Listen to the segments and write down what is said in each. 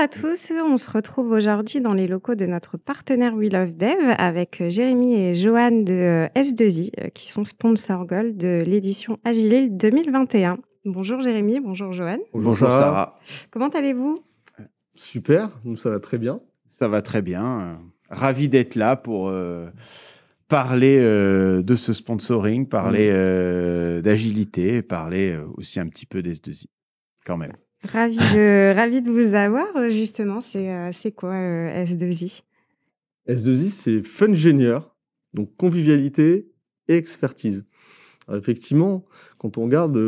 à tous, on se retrouve aujourd'hui dans les locaux de notre partenaire We Love Dev avec Jérémy et Joanne de S2I qui sont sponsors gold de l'édition Agile 2021. Bonjour Jérémy, bonjour Joanne. Bonjour, Sarah. Comment allez-vous? Super, nous ça va très bien. Ça va très bien. Ravi d'être là pour euh, parler euh, de ce sponsoring, parler euh, d'agilité, parler aussi un petit peu d'S2I quand même. Ravi de, vous avoir, justement. C'est quoi S2I S2I, c'est Fungenieur, donc convivialité et expertise. effectivement, quand on regarde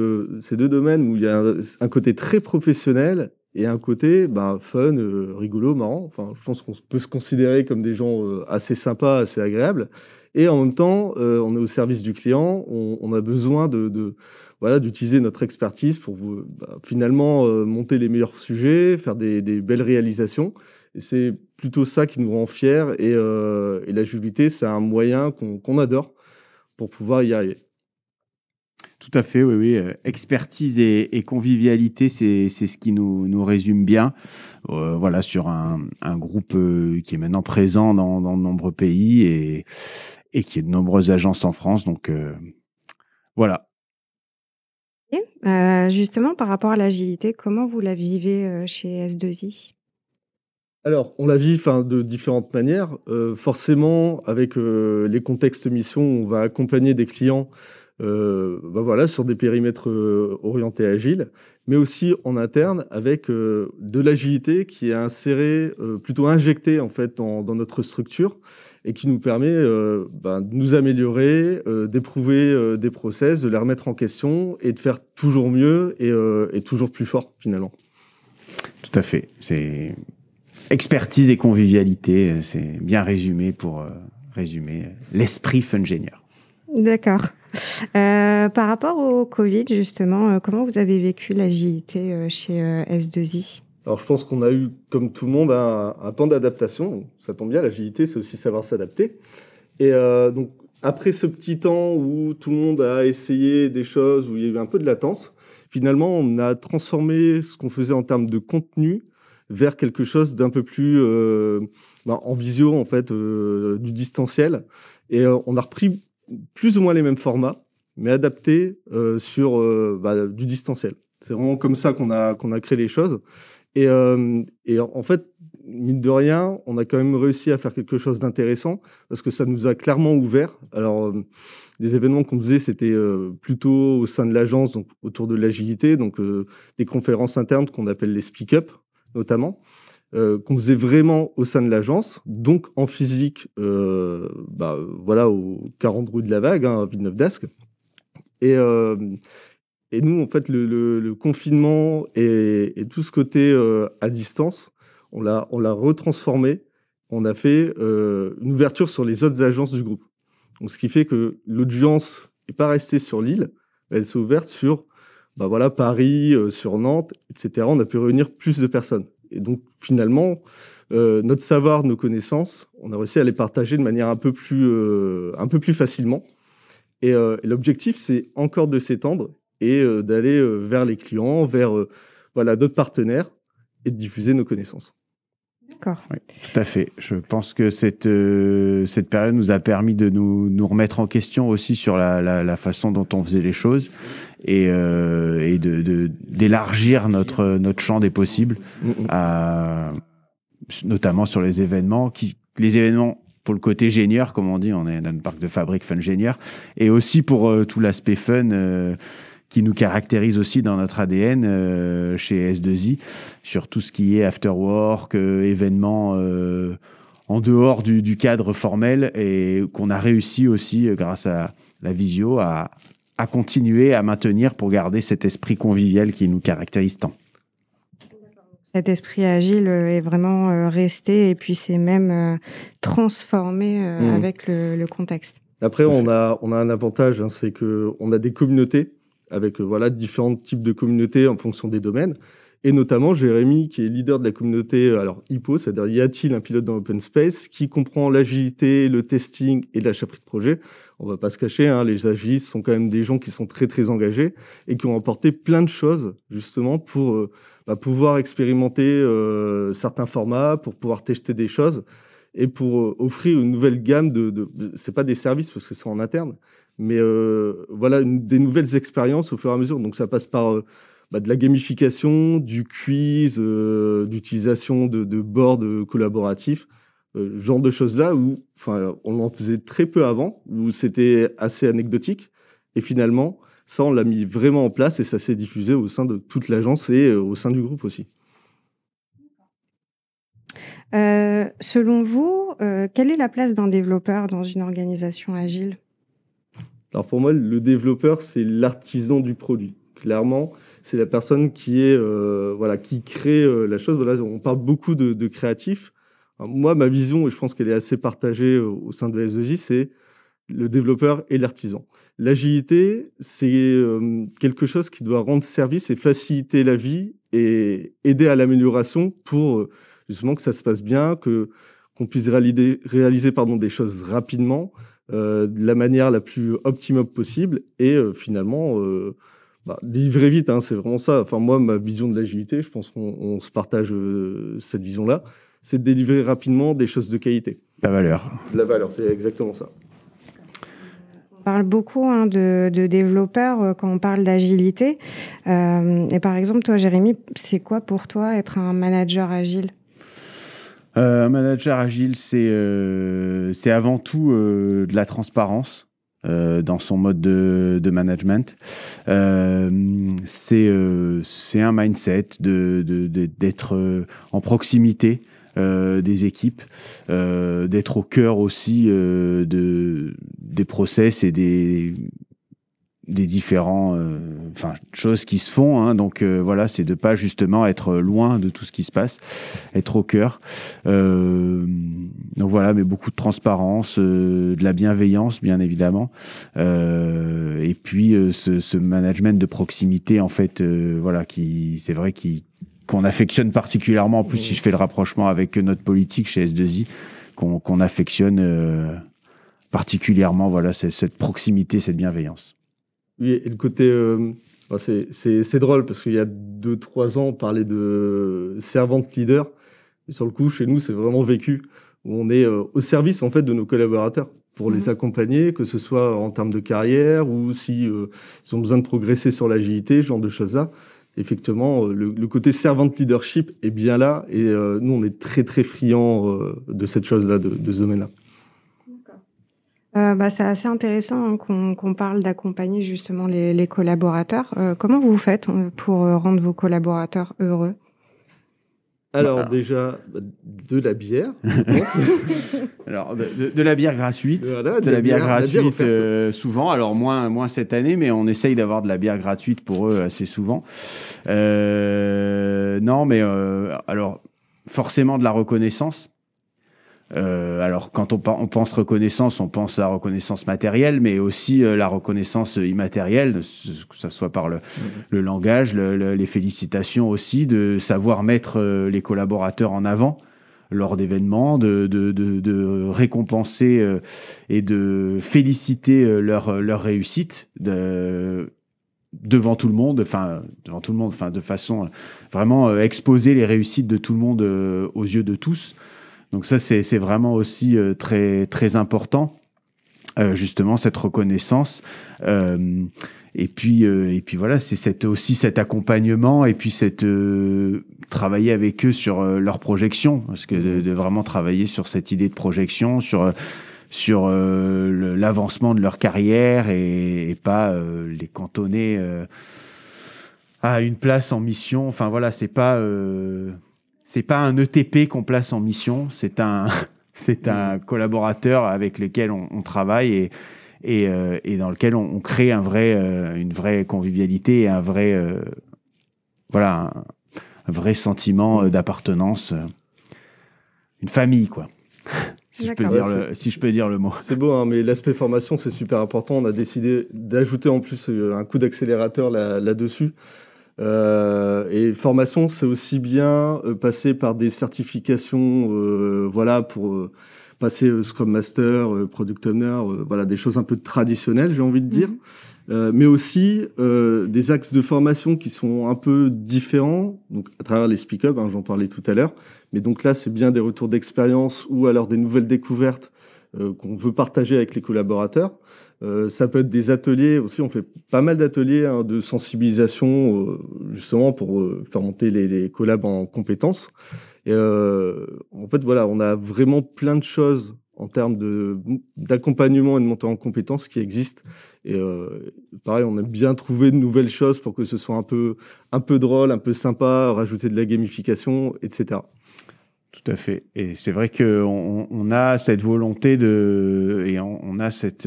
ces deux domaines où il y a un, côté très professionnel et un côté ben, fun, rigolo, marrant, enfin, je pense qu'on peut se considérer comme des gens assez sympas, assez agréables. Et en même temps, on est au service du client, on, a besoin de voilà, d'utiliser notre expertise pour bah, finalement euh, monter les meilleurs sujets, faire des, belles réalisations. Et c'est plutôt ça qui nous rend fiers. Et, euh, et l'agilité, c'est un moyen qu'on adore pour pouvoir y arriver. Tout à fait, oui, oui. Euh, expertise et, convivialité, c'est ce qui nous, nous résume bien. voilà, sur un, groupe qui est maintenant présent dans, dans, de nombreux pays et, et qui est de nombreuses agences en France. Donc, voilà, euh, justement, par rapport à l'agilité, comment vous la vivez euh, chez S2I alors, on la vit de différentes manières. Euh, forcément, avec les contextes mission, on va accompagner des clients bah voilà, sur des périmètres orientés agiles, mais aussi en interne avec de l'agilité qui est insérée, plutôt injectée en fait dans notre structure et qui nous permet euh, ben, de nous améliorer, euh, d'éprouver euh, des process, de les remettre en question et de faire toujours mieux et, toujours plus fort finalement. Tout à fait. C'est expertise et convivialité, c'est bien résumé pour résumer l'esprit Fungenieur. D'accord. par rapport au Covid, justement, comment vous avez vécu l'agilité chez S2I alors je pense qu'on a eu, comme tout le monde, un, temps d'adaptation. Ça tombe bien, l'agilité, c'est aussi savoir s'adapter. Et euh, donc après ce petit temps où tout le monde a essayé des choses, où il y a eu un peu de latence, finalement on a transformé ce qu'on faisait en termes de contenu vers quelque chose d'un peu plus euh, bah, en visio, en fait, euh, du distanciel. Et on a repris plus ou moins les mêmes formats, mais adaptés sur bah, du distanciel. C'est vraiment comme ça qu'on a, qu'on a créé les choses. Et, euh, et, en fait, mine de rien, on a quand même réussi à faire quelque chose d'intéressant parce que ça nous a clairement ouvert. Alors, euh, les événements qu'on faisait, c'était euh, plutôt au sein de l'agence, donc autour de l'agilité, donc des conférences internes qu'on appelle les speak-up, notamment, qu'on faisait vraiment au sein de l'agence, donc en physique, bah, voilà, au 40 rue de la Vague, hein, à Villeneuve d'Ascq. Et, et nous, en fait, le, confinement et, tout ce côté euh, à distance, on l'a, on l'a retransformé. On a fait euh, une ouverture sur les autres agences du groupe. Donc, ce qui fait que l'audience n'est pas restée sur l'île, elle s'est ouverte sur bah voilà, Paris, euh, sur Nantes, etc. On a pu réunir plus de personnes. Et donc, finalement, notre savoir, nos connaissances, on a réussi à les partager de manière un peu plus, un peu plus facilement. et l'objectif, c'est encore de s'étendre et euh, d'aller euh, vers les clients, vers euh, voilà, d'autres partenaires et de diffuser nos connaissances. D'accord. Oui, tout à fait. Je pense que cette, cette période nous a permis de nous, nous remettre en question aussi sur la, la, façon dont on faisait les choses et, et de, d'élargir notre, notre champ des possibles, à, notamment sur les événements. Qui, les événements pour le côté génieur, comme on dit, on est dans une parc de fabrique fun génieur, et aussi pour tout l'aspect fun qui nous caractérise aussi dans notre ADN euh, chez S2I, sur tout ce qui est after work, euh, événements euh, en dehors du, cadre formel, et qu'on a réussi aussi, grâce à la visio, à, à continuer à maintenir pour garder cet esprit convivial qui nous caractérise tant. Cet esprit agile est vraiment resté et puis c'est même transformé mmh. avec le, contexte. Après, on a, on a un avantage, hein, c'est qu'on a des communautés avec euh, voilà différents types de communautés en fonction des domaines. Et notamment Jérémy, qui est leader de la communauté alors HIPPO, c'est-à-dire y a-t-il un pilote dans l'open space, qui comprend l'agilité, le testing et la chefferie de projet. On va pas se cacher, hein, les agilistes sont quand même des gens qui sont très très engagés et qui ont apporté plein de choses justement pour euh, bah, pouvoir expérimenter euh, certains formats, pour pouvoir tester des choses et pour euh, offrir une nouvelle gamme de, de, c'est pas des services parce que c'est en interne, mais euh, voilà des nouvelles expériences au fur et à mesure. Donc ça passe par euh, bah, de la gamification, du quiz, euh, d'utilisation de, boards collaboratifs, genre de choses là où, on en faisait très peu avant, où c'était assez anecdotique, et finalement, ça on l'a mis vraiment en place et ça s'est diffusé au sein de toute l'agence et au sein du groupe aussi. Selon vous, quelle est la place d'un développeur dans une organisation agile? Alors pour moi, le développeur, c'est l'artisan du produit. Clairement, c'est la personne qui est euh, voilà qui crée euh, la chose. Voilà, on parle beaucoup de, de créatifs. Alors, moi, ma vision, et je pense qu'elle est assez partagée euh, au sein de la S2J, c'est le développeur et l'artisan. L'agilité, c'est quelque chose qui doit rendre service et faciliter la vie et aider à l'amélioration pour justement que ça se passe bien, que qu'on puisse réaliser, réaliser pardon, des choses rapidement, de la manière la plus optimum possible et euh, finalement euh, bah, délivrer vite. Hein, c'est vraiment ça. Enfin moi, ma vision de l'agilité, je pense qu'on on se partage euh, cette vision-là, c'est de délivrer rapidement des choses de qualité. La valeur. La valeur, c'est exactement ça. On parle beaucoup hein, de, de, développeurs euh, quand on parle d'agilité. Euh, et par exemple, toi, Jérémy, c'est quoi pour toi être un manager agile? euh, Un manager agile, c'est euh, avant tout euh, de la transparence. Euh, dans son mode de, de management, c'est c'est un mindset d'être de, de, en proximité euh, des équipes, euh, d'être au cœur aussi euh, de, des process et des, des différents enfin choses qui se font hein. donc voilà c'est de pas justement être loin de tout ce qui se passe être au cœur donc voilà mais beaucoup de transparence de la bienveillance bien évidemment et puis ce, ce, management de proximité en fait voilà qui c'est vrai qui qu'on affectionne particulièrement, en plus si je fais le rapprochement avec notre politique chez S2I, qu'on qu affectionne euh, particulièrement, voilà, cette proximité, cette bienveillance. Oui, et le côté, euh, c'est drôle parce qu'il y a deux, trois ans, on parlait de servante leader. Et sur le coup, chez nous, c'est vraiment vécu. Où on est euh, au service en fait de nos collaborateurs pour mmh. les accompagner, que ce soit en termes de carrière ou si euh, ils ont besoin de progresser sur l'agilité, ce genre de choses-là effectivement, le, le, côté servante leadership est bien là et euh, nous, on est très, très friands euh, de cette chose-là, de, de, ce domaine-là. Euh, bah, c'est assez intéressant hein, qu'on qu parle d'accompagner justement les, les collaborateurs. Euh, comment vous faites pour rendre vos collaborateurs heureux? Alors voilà. déjà de la bière. alors de, de, de, la bière gratuite, voilà, de, de, la bière, bière gratuite bière euh, souvent. Alors moins moins cette année, mais on essaye d'avoir de la bière gratuite pour eux assez souvent. Euh, non, mais euh, alors forcément de la reconnaissance. Euh, alors, quand on, on, pense reconnaissance, on pense à la reconnaissance matérielle, mais aussi euh, la reconnaissance immatérielle, que ce soit par le, mmh. le langage, le, le, les félicitations aussi, de savoir mettre euh, les collaborateurs en avant lors d'événements, de, de, de, de, récompenser et de féliciter leur, leur réussite. De, devant tout le monde, enfin devant tout le monde, enfin de façon vraiment exposer les réussites de tout le monde aux yeux de tous. Donc ça, c'est vraiment aussi euh, très, très important, euh, justement, cette reconnaissance. Euh, et puis, et puis voilà, c'est aussi cet accompagnement et puis cette travailler avec eux sur leur projection, parce que de, de, vraiment travailler sur cette idée de projection, sur sur l'avancement de leur carrière et, et pas les cantonner à une place en mission. Enfin voilà, c'est pas c'est pas un ETP qu'on place en mission, c'est un, c'est un collaborateur avec lequel on, on travaille et, et, euh, et, dans lequel on, on crée un vrai, euh, une vraie convivialité et un vrai, euh, voilà, un, un, vrai sentiment d'appartenance, une famille, quoi. Si je, peux dire ouais, le, si je peux dire le mot. C'est beau, hein, mais l'aspect formation, c'est super important. On a décidé d'ajouter en plus un coup d'accélérateur là-dessus. Là et formation, c'est aussi bien passer par des certifications, voilà, pour passer Scrum Master, Product Owner, voilà, des choses un peu traditionnelles, j'ai envie de dire. Euh, mais aussi euh, des axes de formation qui sont un peu différents, donc à travers les speak-up, hein, j'en parlais tout à l'heure. Mais donc là, c'est bien des retours d'expérience ou alors des nouvelles découvertes euh, qu'on veut partager avec les collaborateurs. Euh, ça peut être des ateliers aussi, on fait pas mal d'ateliers hein, de sensibilisation euh, justement pour faire monter les, les collabs en compétences. Et en fait, voilà, on a vraiment plein de choses en termes d'accompagnement et de montée en compétences qui existent. Et euh, pareil, on a bien trouvé de nouvelles choses pour que ce soit un peu, un peu drôle, un peu sympa, rajouter de la gamification, etc. Tout à fait. Et c'est vrai qu'on on a cette volonté de, et on, a cette,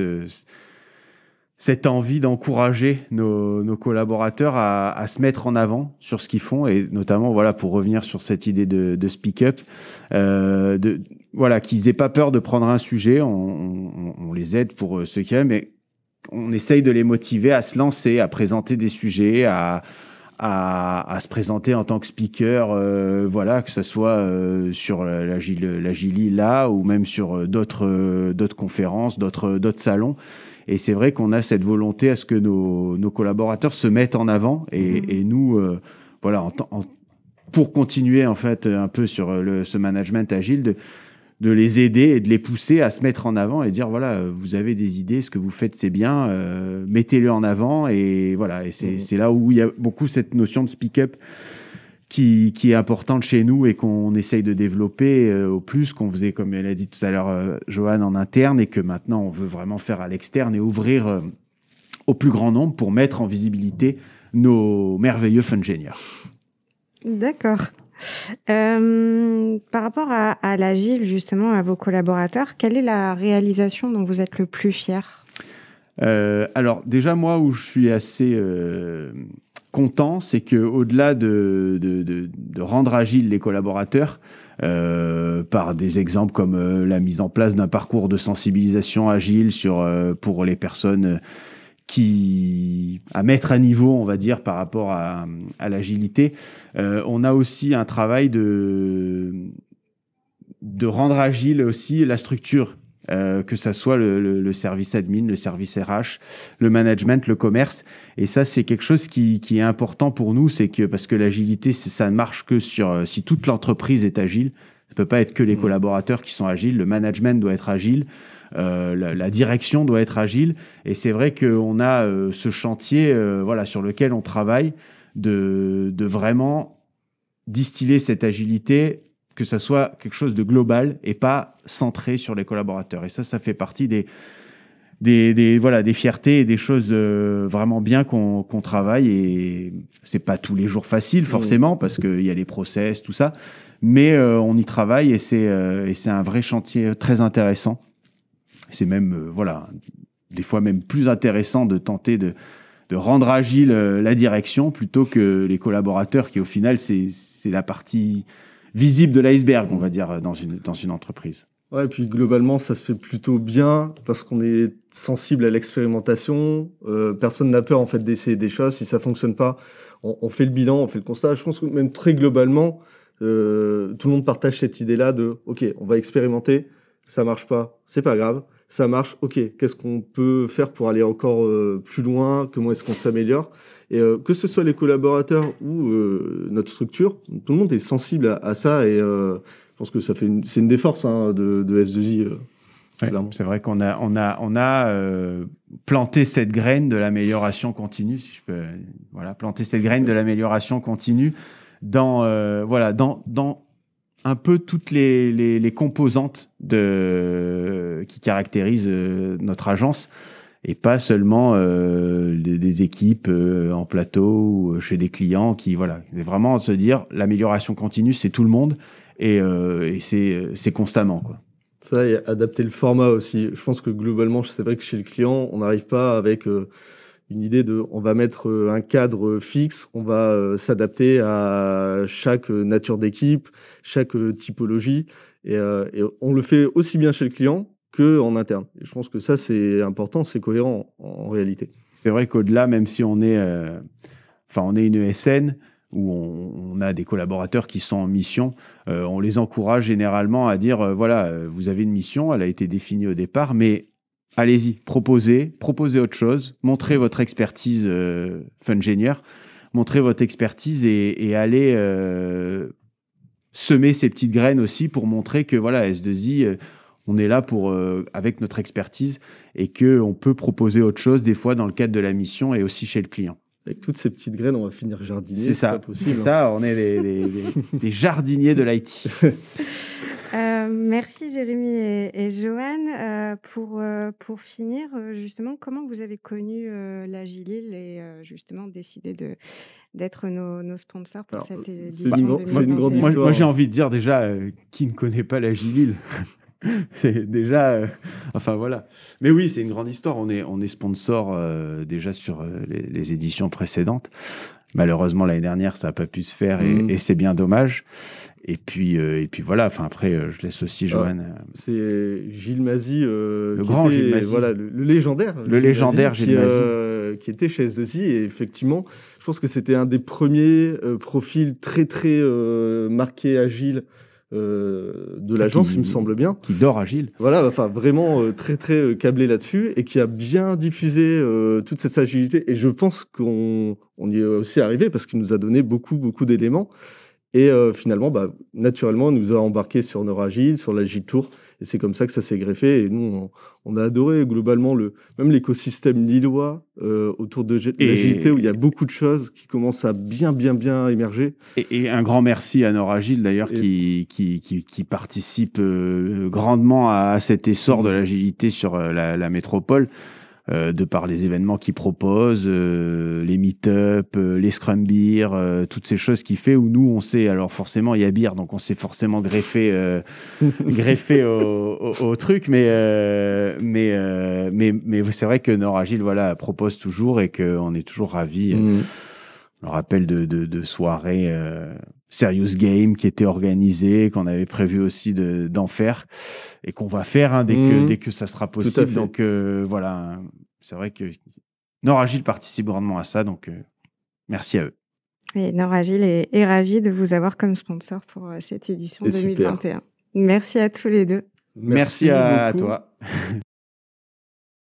cette envie d'encourager nos, nos, collaborateurs à, à, se mettre en avant sur ce qu'ils font et notamment voilà pour revenir sur cette idée de, de speak up, euh, de voilà qu'ils aient pas peur de prendre un sujet, on, on, on les aide pour euh, ce qu'ils aiment, mais on essaye de les motiver à se lancer, à présenter des sujets, à, à, à se présenter en tant que speaker, euh, voilà, que ce soit euh, sur la, la, la Gili là ou même sur euh, d'autres euh, d'autres conférences, d'autres d'autres salons. Et c'est vrai qu'on a cette volonté à ce que nos, nos collaborateurs se mettent en avant et, mmh. et nous, euh, voilà, en, en, pour continuer en fait un peu sur le, ce management agile, de, de les aider et de les pousser à se mettre en avant et dire voilà, vous avez des idées, ce que vous faites c'est bien, euh, mettez-le en avant et voilà. Et c'est mmh. là où il y a beaucoup cette notion de speak-up qui, qui, est importante chez nous et qu'on essaye de développer euh, au plus, qu'on faisait, comme elle a dit tout à l'heure, euh, Johan, en interne, et que maintenant on veut vraiment faire à l'externe et ouvrir euh, au plus grand nombre pour mettre en visibilité nos merveilleux ingénieurs. D'accord. Euh, par rapport à, l'agile, justement, à vos collaborateurs, quelle est la réalisation dont vous êtes le plus fier? Euh, Alors, déjà, moi, où je suis assez euh, content, c'est qu'au-delà de, rendre agile les collaborateurs, par des exemples comme la mise en place d'un parcours de sensibilisation agile sur, pour les personnes qui à mettre à niveau, on va dire, par rapport à, à l'agilité. Euh, on a aussi un travail de de rendre agile aussi la structure euh, que ça soit le, le, le, service admin, le service RH, le management, le commerce. Et ça, c'est quelque chose qui, qui, est important pour nous, c'est que parce que l'agilité, ça ne marche que sur euh, si toute l'entreprise est agile. Ça peut pas être que les mmh. collaborateurs qui sont agiles. Le management doit être agile. Euh, la, la, direction doit être agile. Et c'est vrai qu'on a euh, ce chantier, euh, voilà, sur lequel on travaille, de, de vraiment distiller cette agilité que ça soit quelque chose de global et pas centré sur les collaborateurs. Et ça, ça fait partie des, des, des voilà, des fiertés et des choses vraiment bien qu'on qu travaille. Et c'est pas tous les jours facile, forcément, parce qu'il y a les process, tout ça. Mais on y travaille et c'est un vrai chantier très intéressant. C'est même, euh, voilà, des fois même plus intéressant de tenter de, de rendre agile euh, la direction plutôt que les collaborateurs qui, au final, c'est la partie visible de l'iceberg, on va dire, dans une, dans une entreprise. Ouais, et puis globalement, ça se fait plutôt bien parce qu'on est sensible à l'expérimentation. Euh, personne n'a peur en fait d'essayer des choses. Si ça fonctionne pas, on, fait le bilan, on fait le constat. Je pense que même très globalement, tout le monde partage cette idée-là de OK, on va expérimenter, ça marche pas, c'est pas grave. Ça marche, ok. Qu'est-ce qu'on peut faire pour aller encore euh, plus loin? Comment est-ce qu'on s'améliore? Et euh, que ce soit les collaborateurs ou euh, notre structure, tout le monde est sensible à, à ça et je pense que ça fait c'est une des forces hein, de, de, S2I. Ouais, c'est vrai qu'on a on a on a euh, planté cette graine de l'amélioration continue, si je peux voilà planter cette graine de l'amélioration continue dans voilà dans dans un peu toutes les, les, composantes de qui caractérisent notre agence et pas seulement euh, des, équipes euh, en plateau ou euh, chez des clients qui voilà c'est vraiment se dire l'amélioration continue c'est tout le monde et, euh, et c'est constamment quoi. Ça et adapter le format aussi. Je pense que globalement c'est vrai que chez le client on n'arrive pas avec euh, une idée de on va mettre euh, un cadre fixe on va s'adapter à chaque nature d'équipe chaque typologie et, on le fait aussi bien chez le client que en interne. Et je pense que ça, c'est important, c'est cohérent en, réalité. C'est vrai qu'au-delà, même si on est euh, enfin, on est une ESN où on, a des collaborateurs qui sont en mission. on les encourage généralement à dire voilà, vous avez une mission, elle a été définie au départ, mais allez-y, proposez, proposez autre chose, montrez votre expertise euh, Fungenieur, montrez votre expertise et, allez semer ces petites graines aussi pour montrer que voilà, S2I, on est là pour, avec notre expertise et qu'on peut proposer autre chose des fois dans le cadre de la mission et aussi chez le client. Avec toutes ces petites graines, on va finir jardinier. C'est ça, c'est hein. ça, on est des, jardiniers de l'IT. Euh, merci Jérémy et, Joanne. Euh, pour, euh, pour finir, justement, comment vous avez connu l'Agilil et justement décidé de, d'être nos, nos sponsors pour cette édition C'est une, grande histoire. Moi, j'ai envie de dire déjà, qui ne connaît pas l'Agilil c'est déjà. Euh, enfin voilà. Mais oui, c'est une grande histoire. On est, on est sponsor euh, déjà sur euh, les, éditions précédentes. Malheureusement, l'année dernière, ça n'a pas pu se faire et, mm. c'est bien dommage. Et puis, et puis voilà. Enfin après, je laisse aussi Johan. c'est Gilles Mazy, le grand Gilles Mazy. voilà, le, légendaire. Le légendaire Gilles Mazy, qui, était chez SEC et effectivement, je pense que c'était un des premiers profils très très marqués agile euh, de l'agence, il me semble bien. Qui dort agile. Voilà, enfin vraiment euh, très très euh, câblé là-dessus et qui a bien diffusé toute cette agilité. Et je pense qu'on on y est aussi arrivé parce qu'il nous a donné beaucoup beaucoup d'éléments. Et finalement, bah, naturellement, il nous a embarqué sur Neuragile, sur l'Agile Tour. Et c'est comme ça que ça s'est greffé. Et nous, on, a adoré globalement le, même l'écosystème lillois euh, autour de l'agilité, où il y a beaucoup de choses qui commencent à bien, bien, bien émerger. Et, un grand merci à Noragile, d'ailleurs, qui, qui, qui, participe euh, grandement à, cet essor de l'agilité sur euh, la métropole. Euh, de par les événements qu'il propose, euh, les meet-up, euh, les scrum beer, toutes ces choses qu'il fait où nous on sait, alors forcément il y a beer, donc on s'est forcément greffé, greffé au, truc, mais, mais, mais, mais c'est vrai que Nord Agile voilà, propose toujours et qu'on est toujours ravis. Mmh. On rappelle de, de, de soirées Serious Game qui était organisé, qu'on avait prévu aussi d'en faire et qu'on va faire hein, dès, que, mmh. dès que ça sera possible. Donc euh, voilà, c'est vrai que Noragile participe grandement à ça, donc euh, merci à eux. Et Noragile est, est ravi de vous avoir comme sponsor pour euh, cette édition 2021. Merci à tous les deux. Merci, à toi.